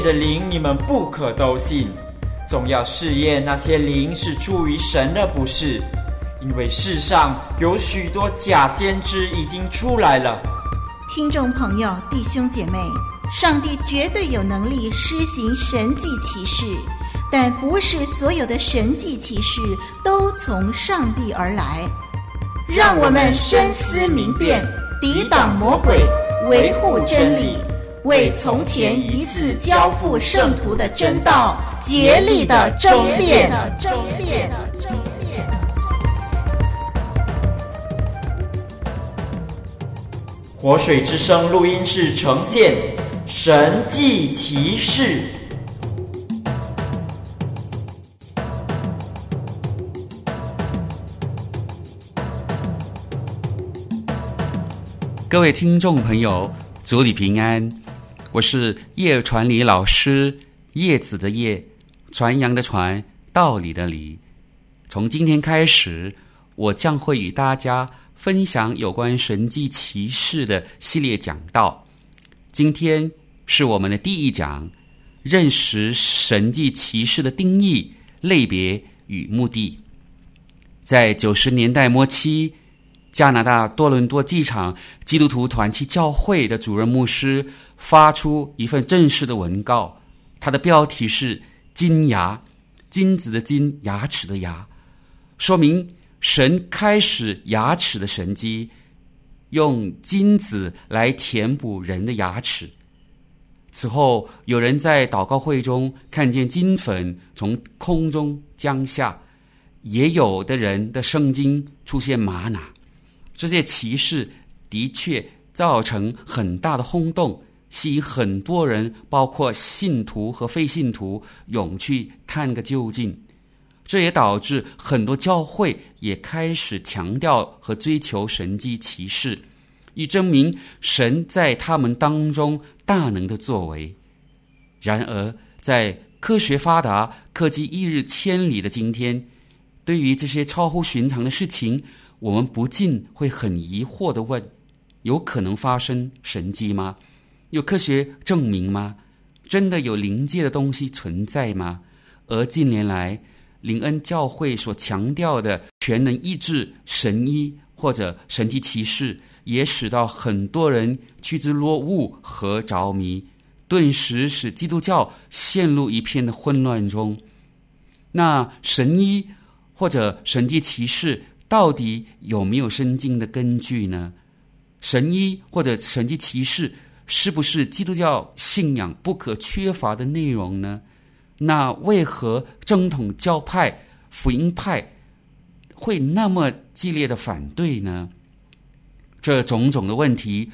的灵，你们不可都信，总要试验那些灵是出于神的，不是？因为世上有许多假先知已经出来了。听众朋友、弟兄姐妹，上帝绝对有能力施行神迹奇事，但不是所有的神迹奇事都从上帝而来。让我们深思明辨，抵挡魔鬼，维护真理。为从前一次交付圣徒的真道竭力的争辩。争辩。争辩。活水之声录音室呈现神迹奇事。各位听众朋友，祝你平安。我是叶传礼老师，叶子的叶，传扬的传，道理的理。从今天开始，我将会与大家分享有关神迹奇事的系列讲道。今天是我们的第一讲，认识神迹奇事的定义、类别与目的。在九十年代末期，加拿大多伦多机场基督徒团契教会的主任牧师发出一份正式的文告，他的标题是“金牙”，金子的金，牙齿的牙，说明神开始牙齿的神迹，用金子来填补人的牙齿。此后，有人在祷告会中看见金粉从空中降下，也有的人的圣经出现玛瑙。这些奇事的确造成很大的轰动，吸引很多人，包括信徒和非信徒，涌去探个究竟。这也导致很多教会也开始强调和追求神迹奇事，以证明神在他们当中大能的作为。然而，在科学发达、科技一日千里的今天，对于这些超乎寻常的事情，我们不禁会很疑惑地问：有可能发生神迹吗？有科学证明吗？真的有灵界的东西存在吗？而近年来，灵恩教会所强调的全能医治、神医或者神迹奇事，也使到很多人趋之若鹜和着迷，顿时使基督教陷入一片的混乱中。那神医或者神迹奇事，到底有没有圣经的根据呢？神医或者神迹奇事是不是基督教信仰不可缺乏的内容呢？那为何正统教派、福音派会那么激烈的反对呢？这种种的问题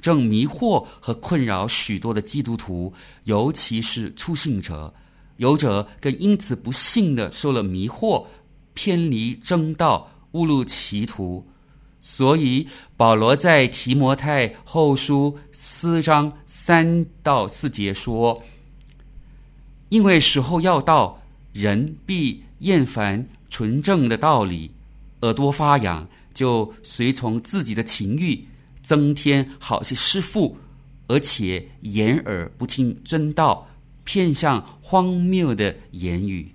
正迷惑和困扰许多的基督徒，尤其是初信者，有者更因此不幸的受了迷惑，偏离正道。误入歧途，所以保罗在提摩太后书四章三到四节说：“因为时候要到，人必厌烦纯正的道理，耳朵发痒，就随从自己的情欲，增添好些师傅，而且掩耳不听真道，偏向荒谬的言语。”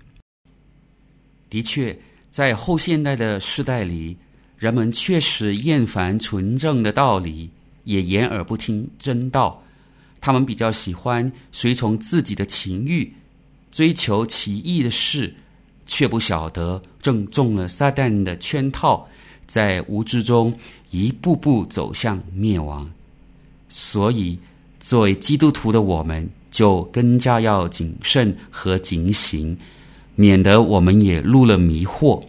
的确。在后现代的时代里，人们确实厌烦纯正的道理，也掩耳不听真道。他们比较喜欢随从自己的情欲，追求奇异的事，却不晓得正中了撒旦的圈套，在无知中一步步走向灭亡。所以，作为基督徒的我们，就更加要谨慎和警醒，免得我们也入了迷惑。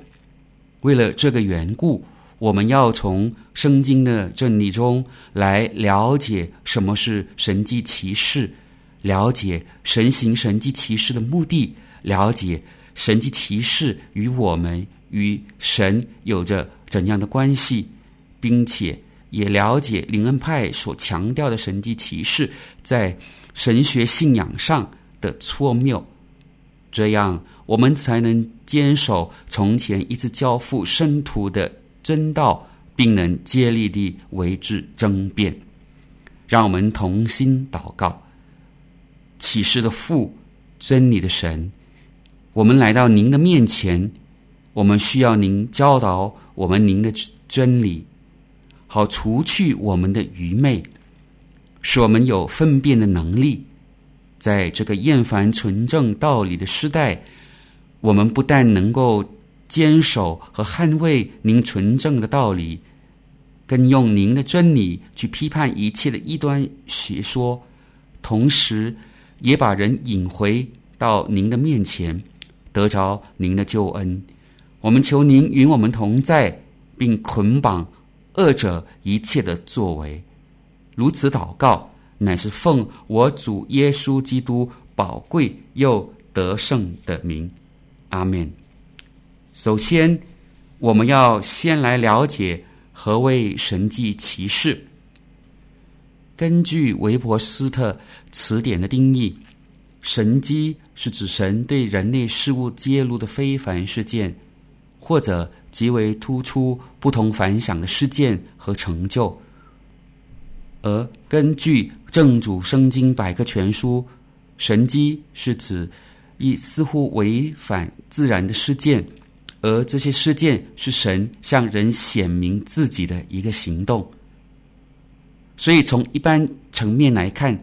为了这个缘故，我们要从圣经的真理中来了解什么是神迹奇事，了解神行神迹奇事的目的，了解神迹奇事与我们与神有着怎样的关系，并且。也了解灵恩派所强调的神迹奇事在神学信仰上的错谬，这样我们才能坚守从前一直交付圣徒的真道，并能竭力地为之争辩。让我们同心祷告，启示的父，真理的神，我们来到您的面前，我们需要您教导我们您的真理。好除去我们的愚昧，使我们有分辨的能力。在这个厌烦纯正道理的时代，我们不但能够坚守和捍卫您纯正的道理，更用您的真理去批判一切的异端学说，同时也把人引回到您的面前，得着您的救恩。我们求您与我们同在，并捆绑。恶者一切的作为，如此祷告，乃是奉我主耶稣基督宝贵又得胜的名，阿门。首先，我们要先来了解何谓神迹奇事。根据韦伯斯特词典的定义，神迹是指神对人类事物揭露的非凡事件，或者。极为突出、不同凡响的事件和成就，而根据正主圣经百科全书，神迹是指一似乎违反自然的事件，而这些事件是神向人显明自己的一个行动。所以，从一般层面来看，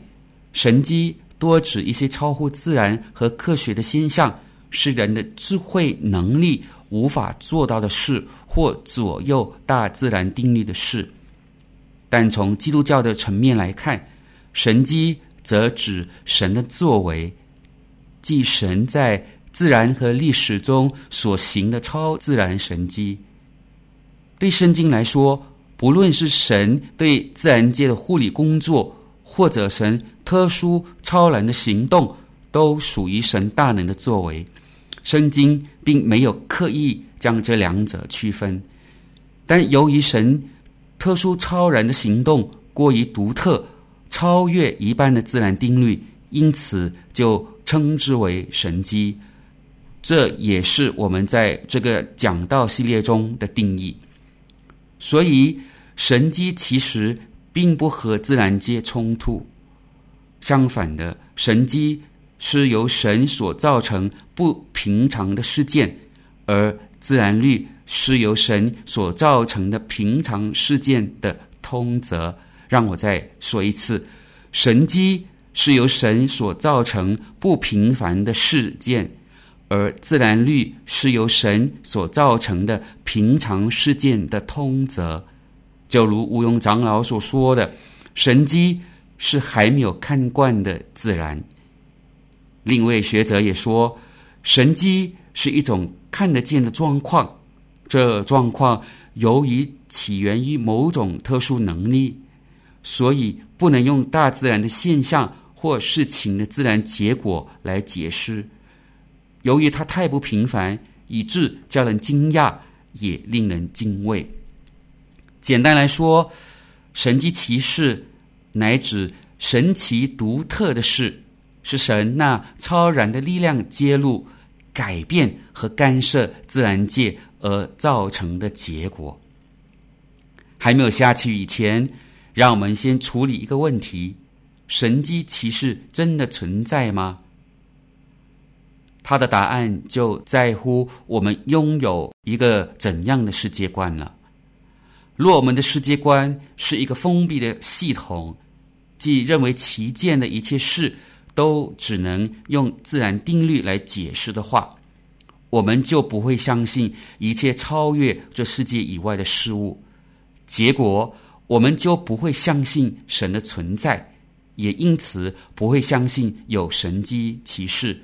神迹多指一些超乎自然和科学的现象，是人的智慧能力无法做到的事，或左右大自然定律的事，但从基督教的层面来看，神迹则指神的作为，即神在自然和历史中所行的超自然神迹。对圣经来说，不论是神对自然界的护理工作，或者神特殊超然的行动，都属于神大能的作为。圣经并没有刻意将这两者区分，但由于神特殊超然的行动过于独特，超越一般的自然定律，因此就称之为神迹。这也是我们在这个讲道系列中的定义。所以，神迹其实并不和自然界冲突，相反的，神迹。是由神所造成不平常的事件，而自然律是由神所造成的平常事件的通则。让我再说一次：神迹是由神所造成不平凡的事件，而自然律是由神所造成的平常事件的通则。就如吴庸长老所说的：“神迹是还没有看惯的自然。”另一位学者也说，神迹是一种看得见的状况，这状况由于起源于某种特殊能力，所以不能用大自然的现象或事情的自然结果来解释。由于它太不平凡，以致叫人惊讶，也令人敬畏。简单来说，神迹奇事乃指神奇独特的事。是神那超然的力量揭露、改变和干涉自然界而造成的结果。还没有下去以前，让我们先处理一个问题：神迹奇事真的存在吗？它的答案就在乎我们拥有一个怎样的世界观了。若我们的世界观是一个封闭的系统，即认为其见的一切事，都只能用自然定律来解释的话，我们就不会相信一切超越这世界以外的事物。结果，我们就不会相信神的存在，也因此不会相信有神迹奇事。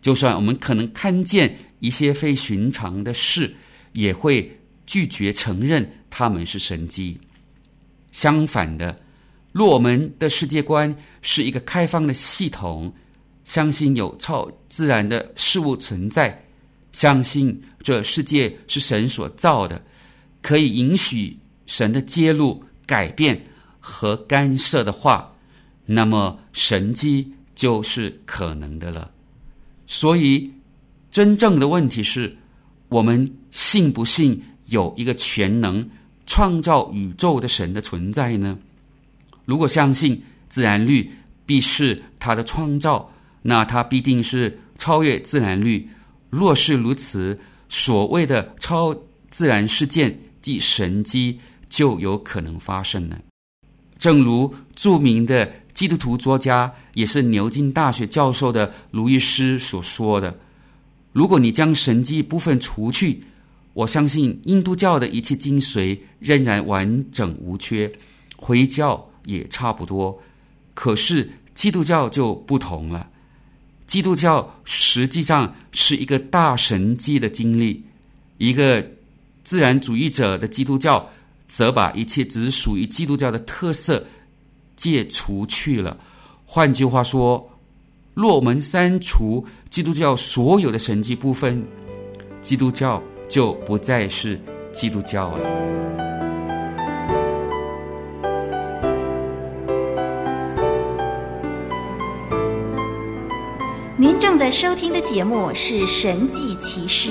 就算我们可能看见一些非寻常的事，也会拒绝承认他们是神迹。相反的，若我们的世界观是一个开放的系统，相信有超自然的事物存在，相信这世界是神所造的，可以允许神的揭露、改变和干涉的话，那么神迹就是可能的了。所以，真正的问题是，我们信不信有一个全能创造宇宙的神的存在呢？如果相信自然律必是他的创造，那他必定是超越自然律。若是如此，所谓的超自然事件即神迹就有可能发生了。正如著名的。基督徒作家也是牛津大学教授的卢医师所说的：“如果你将神迹部分除去，我相信印度教的一切精髓仍然完整无缺，回教也差不多。可是基督教就不同了。基督教实际上是一个大神迹的经历，一个自然主义者的基督教则把一切只属于基督教的特色。”戒除去了。换句话说，若我们删除基督教所有的神迹部分，基督教就不再是基督教了。您正在收听的节目是《神迹奇事》，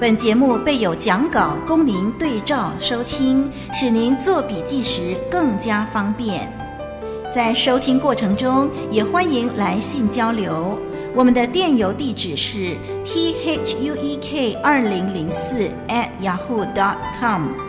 本节目备有讲稿供您对照收听，使您做笔记时更加方便。在收听过程中，也欢迎来信交流。我们的电邮地址是 t h u e k 二零零四 at yahoo dot com。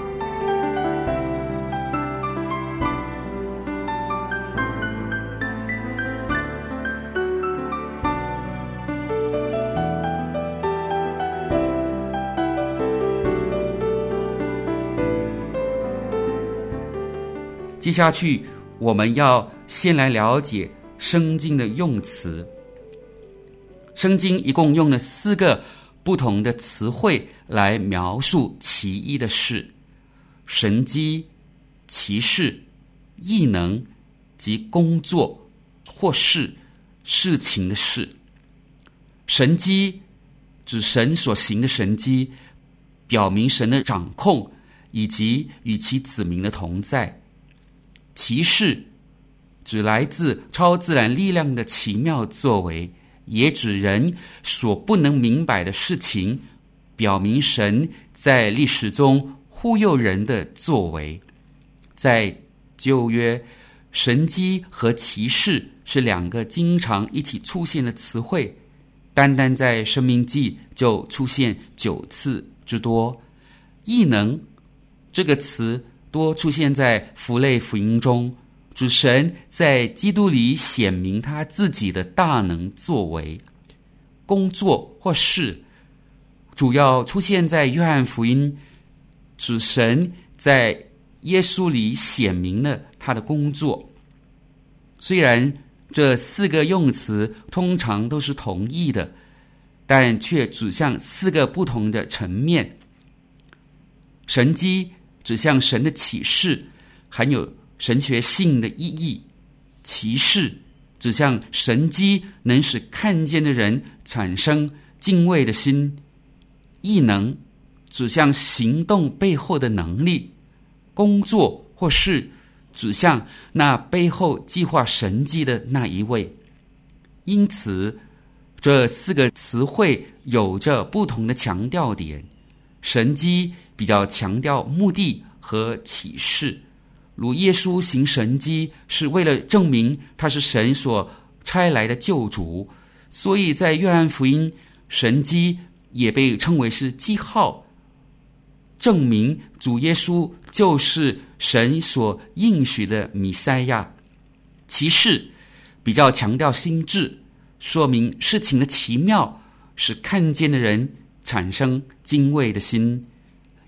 接下去。我们要先来了解圣经的用词。圣经一共用了四个不同的词汇来描述奇异的事：神迹、奇事、异能及工作或是事情的事。神机指神所行的神机，表明神的掌控以及与其子民的同在。奇事指来自超自然力量的奇妙作为，也指人所不能明白的事情，表明神在历史中忽悠人的作为。在旧约，神迹和奇事是两个经常一起出现的词汇，单单在生命记就出现九次之多。异能这个词。多出现在符类福音中，主神在基督里显明他自己的大能作为、工作或事，主要出现在约翰福音，主神在耶稣里显明了他的工作。虽然这四个用词通常都是同义的，但却指向四个不同的层面。神迹。指向神的启示，含有神学性的意义；奇事指向神迹能使看见的人产生敬畏的心；异能指向行动背后的能力；工作或是指向那背后计划神迹的那一位。因此，这四个词汇有着不同的强调点。神迹比较强调目的和启示，如耶稣行神迹是为了证明他是神所差来的救主，所以在约翰福音，神迹也被称为是记号，证明主耶稣就是神所应许的弥赛亚。启示比较强调心智，说明事情的奇妙，使看见的人。产生敬畏的心，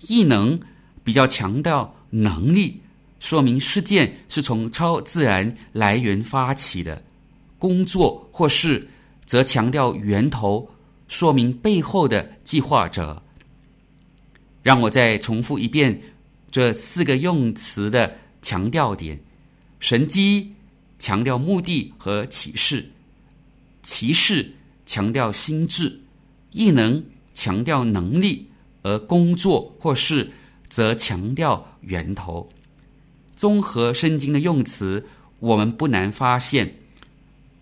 异能比较强调能力，说明事件是从超自然来源发起的；工作或事，则强调源头，说明背后的计划者。让我再重复一遍这四个用词的强调点：神机强调目的和启示，启示强调心智，异能强调能力，而工作或事则强调源头。综合圣经的用词，我们不难发现。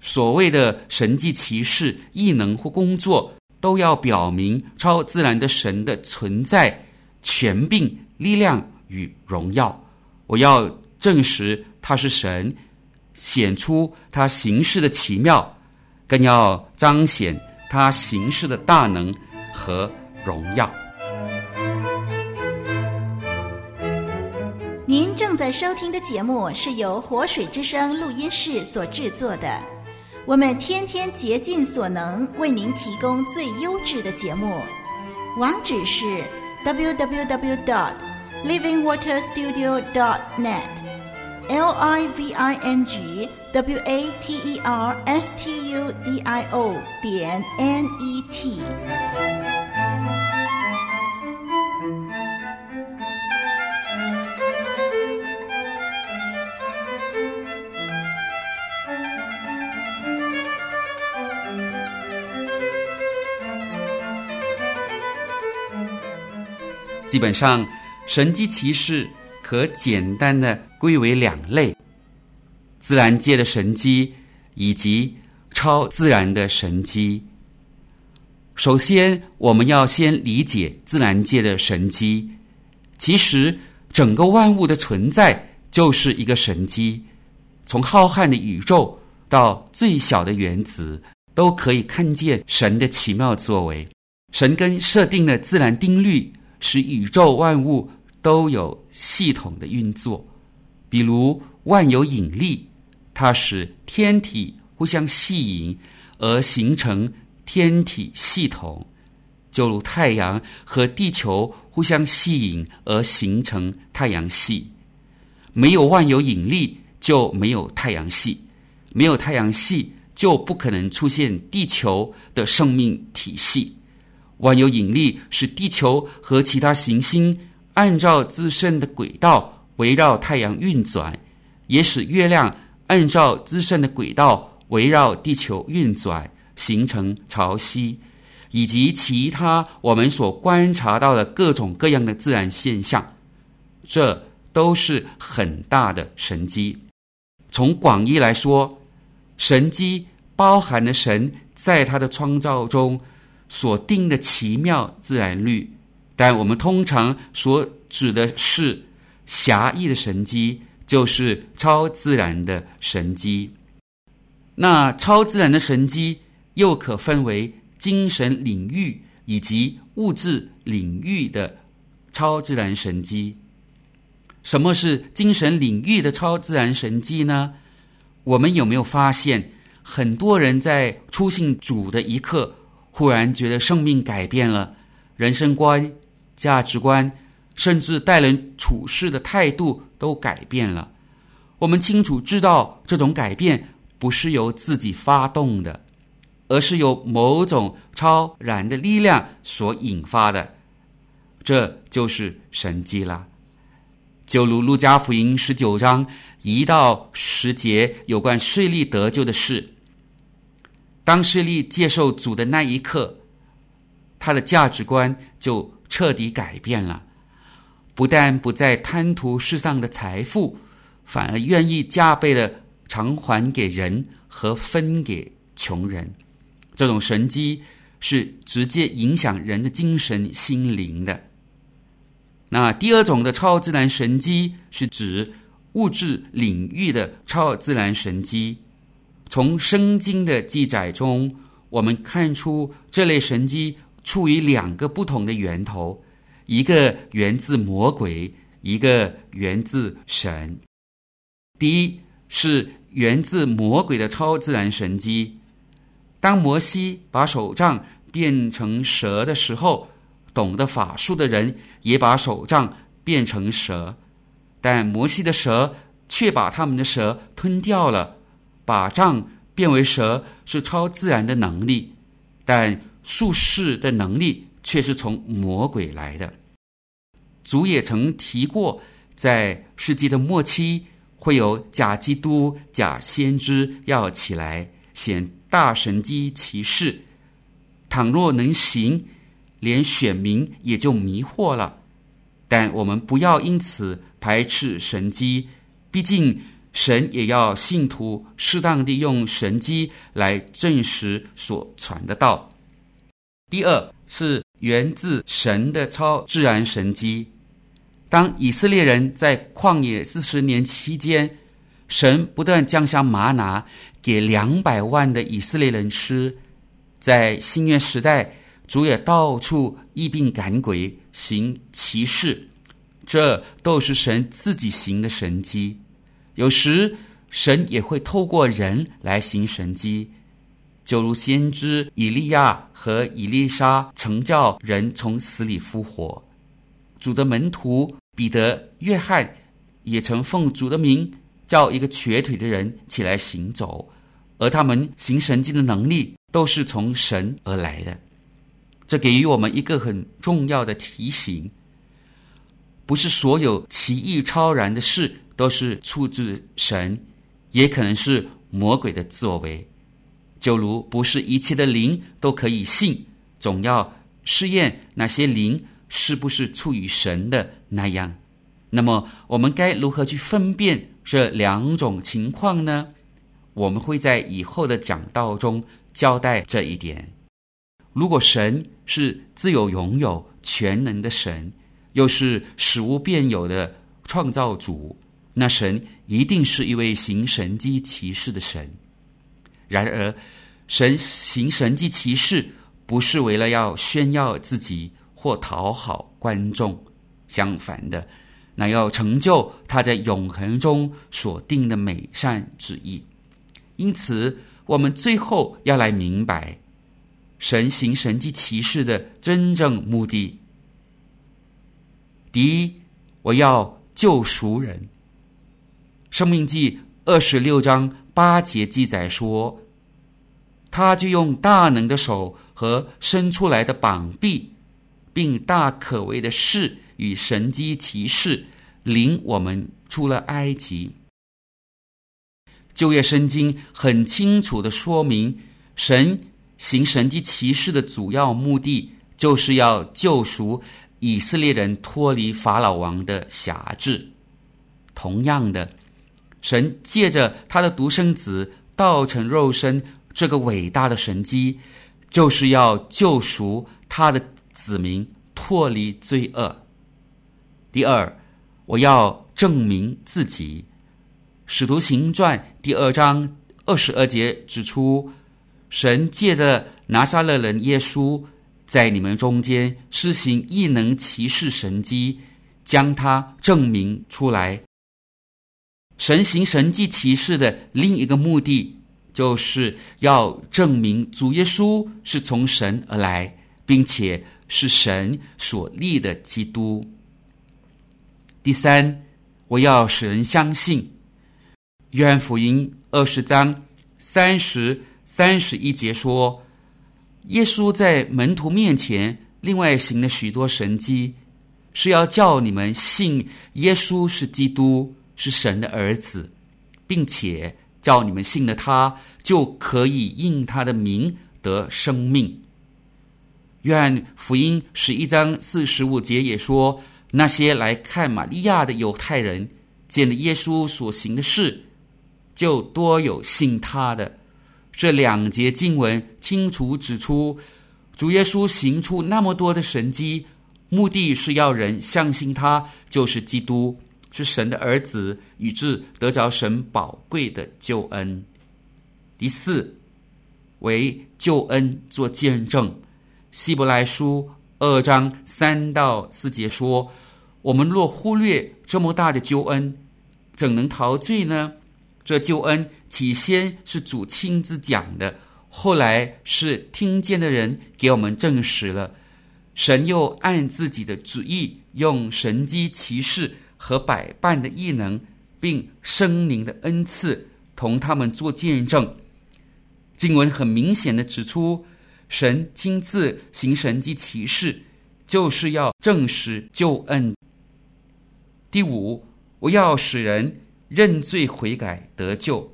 所谓的神迹奇事、异能或工作，都要表明超自然的神的存在、权柄、力量与荣耀。我要证实他是神，显出他行事的奇妙，更要彰显他行事的大能和荣耀。您正在收听的节目是由活水之声录音室所制作的。我们天天竭尽所能为您提供最优质的节目，网址是 www.dot.livingwaterstudio.dot.net，l i v i n g w a t e r s t u d i o 点 n e t。基本上，神迹奇事可简单的归为两类：自然界的神迹以及超自然的神迹。首先，我们要先理解自然界的神迹。其实，整个万物的存在就是一个神迹。从浩瀚的宇宙到最小的原子，都可以看见神的奇妙作为。神根设定的自然定律。使宇宙万物都有系统的运作，比如万有引力，它使天体互相吸引而形成天体系统；就如太阳和地球互相吸引而形成太阳系。没有万有引力，就没有太阳系；没有太阳系，就不可能出现地球的生命体系。万有引力使地球和其他行星按照自身的轨道围绕太阳运转，也使月亮按照自身的轨道围绕地球运转，形成潮汐，以及其他我们所观察到的各种各样的自然现象。这都是很大的神迹。从广义来说，神迹包含了神在他的创造中。所定的奇妙自然律，但我们通常所指的是狭义的神机，就是超自然的神机。那超自然的神机又可分为精神领域以及物质领域的超自然神机。什么是精神领域的超自然神迹呢？我们有没有发现，很多人在出信主的一刻，忽然觉得生命改变了，人生观、价值观，甚至待人处事的态度都改变了。我们清楚知道，这种改变不是由自己发动的，而是由某种超然的力量所引发的。这就是神迹了。就如路加福音十九章一到十节有关税利得救的事。当势力接受主的那一刻，他的价值观就彻底改变了，不但不再贪图世上的财富，反而愿意加倍的偿还给人和分给穷人。这种神迹是直接影响人的精神心灵的。那第二种的超自然神迹是指物质领域的超自然神迹。从圣经的记载中，我们看出这类神迹出于两个不同的源头，一个源自魔鬼，一个源自神。第一是源自魔鬼的超自然神迹。当摩西把手杖变成蛇的时候，懂得法术的人也把手杖变成蛇。但摩西的蛇却把他们的蛇吞掉了。把杖变为蛇是超自然的能力，但术士的能力却是从魔鬼来的。主也曾提过，在世纪的末期会有假基督、假先知要起来显大神迹奇事，倘若能行，连选民也就迷惑了。但我们不要因此排斥神迹，毕竟神也要信徒适当地用神迹来证实所传的道。第二是源自神的超自然神迹。当以色列人在旷野四十年期间，神不断降下玛拿给两百万的以色列人吃。在新约时代，主也到处疫病赶鬼，行奇事，这都是神自己行的神迹。有时神也会透过人来行神迹，就如先知以利亚和以利沙曾叫人从死里复活。主的门徒彼得、约翰也曾奉主的名叫一个瘸腿的人起来行走，而他们行神迹的能力都是从神而来的。这给予我们一个很重要的提醒：不是所有奇异超然的事都是出自神，也可能是魔鬼的作为。就如不是一切的灵都可以信，总要试验那些灵。是不是出于神的那样？那么我们该如何去分辨这两种情况呢？我们会在以后的讲道中交代这一点。如果神是自有拥有全能的神，又是使无变有的创造主，那神一定是一位行神迹奇事的神。然而，神行神迹奇事不是为了要炫耀自己。或讨好观众，相反的，那要成就他在永恒中所定的美善旨意。因此，我们最后要来明白，神行神迹奇事的真正目的。第一，我要救赎人。生命记二十六章八节记载说，他就用大能的手和伸出来的膀臂。并大可畏的事与神迹奇事，领我们出了埃及。旧约圣经很清楚的说明，神行神迹奇事的主要目的，就是要救赎以色列人脱离法老王的辖制。同样的，神借着他的独生子道成肉身这个伟大的神迹，就是要救赎他的。子民脱离罪恶。第二，我要证明自己。使徒行传第二章二十二节指出，神借着拿撒勒人耶稣，在你们中间施行异能奇事神迹，将他证明出来。神行神迹奇事的另一个目的，就是要证明主耶稣是从神而来，并且。是神所立的基督。第三，我要使人相信。约翰福音二十章三十三十一节说，耶稣在门徒面前另外行了许多神迹，是要叫你们信耶稣是基督，是神的儿子，并且叫你们信了他，就可以应他的名得生命。愿福音十一章四十五节也说，那些来看玛利亚的犹太人见了耶稣所行的事，就多有信他的。这两节经文清楚指出，主耶稣行出那么多的神迹，目的是要人相信他就是基督，是神的儿子，以致得着神宝贵的救恩。第四，为救恩做见证。希伯来书二章三到四节说：“我们若忽略这么大的救恩，怎能陶醉呢？这救恩起先是主亲自讲的，后来是听见的人给我们证实了。神又按自己的旨意，用神迹奇事和百般的异能，并生灵的恩赐，同他们做见证。经文很明显的指出，神亲自行神迹奇事，就是要证实救恩。第五，我要使人认罪悔改得救。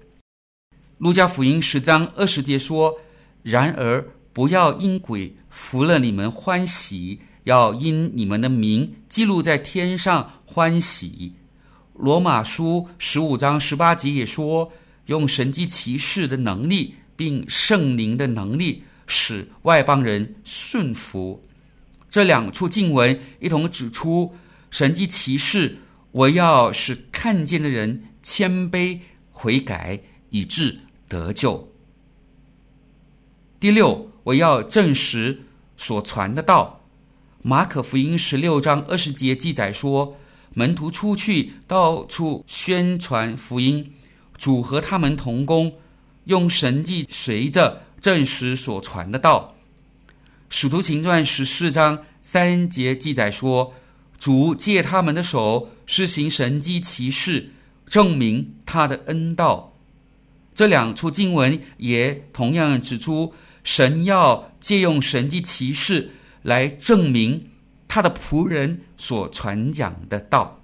路加福音十章二十节说：“然而不要因鬼服了你们欢喜，要因你们的名记录在天上欢喜。”罗马书十五章十八节也说：“用神迹奇事的能力。”并圣灵的能力使外邦人顺服，这两处经文一同指出，神迹奇事我要使看见的人谦卑悔改，以致得救。第六，我要证实所传的道。马可福音十六章二十节记载说，门徒出去到处宣传福音，主和他们同工。用神迹随着证实所传的道，《使徒行传》十四章三节记载说，主借他们的手施行神迹奇事，证明他的恩道。这两处经文也同样指出，神要借用神迹奇事来证明他的仆人所传讲的道。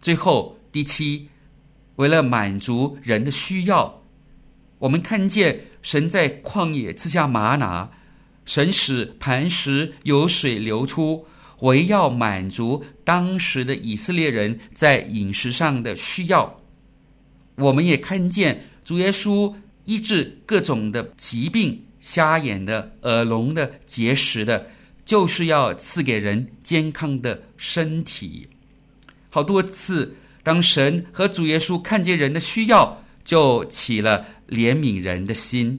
最后第七。为了满足人的需要，我们看见神在旷野赐下吗哪，神使磐石有水流出，为要满足当时的以色列人在饮食上的需要。我们也看见主耶稣医治各种的疾病，瞎眼的、耳聋的、结石的，就是要赐给人健康的身体。好多次。当神和主耶稣看见人的需要，就起了怜悯人的心，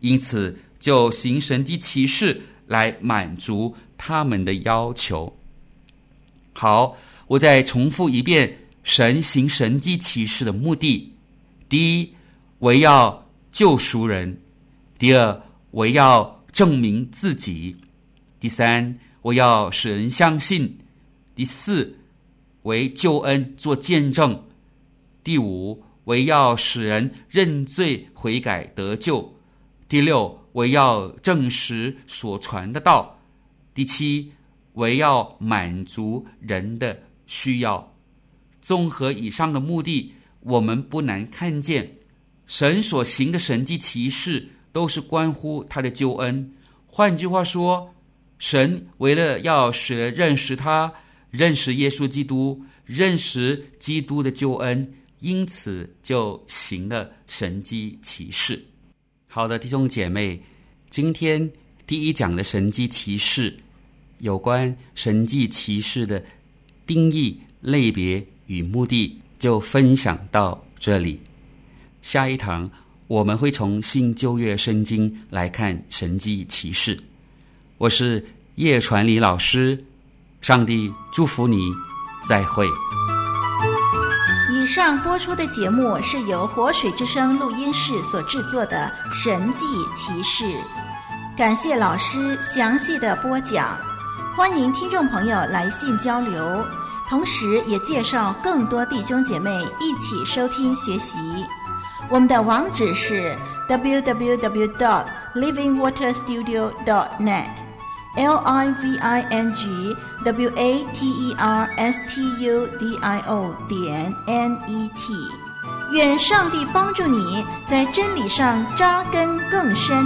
因此就行神迹奇事来满足他们的要求。好，我再重复一遍神行神迹奇事的目的：第一，为要救赎人；第二，我要证明自己；第三，我要使人相信；第四。为救恩做见证，第五，为要使人认罪悔改得救；第六，为要证实所传的道；第七，为要满足人的需要。综合以上的目的，我们不难看见，神所行的神迹奇事都是关乎他的救恩。换句话说，神为了要使人认识他。认识耶稣基督，认识基督的救恩，因此就行了神迹奇事。好的，弟兄姐妹，今天第一讲的神迹奇事，有关神迹奇事的定义、类别与目的，就分享到这里。下一堂我们会从新旧约圣经来看神迹奇事。我是叶传礼老师。上帝祝福你，再会。以上播出的节目是由活水之声录音室所制作的《神迹奇事》，感谢老师详细的播讲。欢迎听众朋友来信交流，同时也介绍更多弟兄姐妹一起收听学习。我们的网址是 www.livingwaterstudio.net。L I V I N G W A T E R S T U D I O 点 N E T，愿上帝帮助你在真理上扎根更深。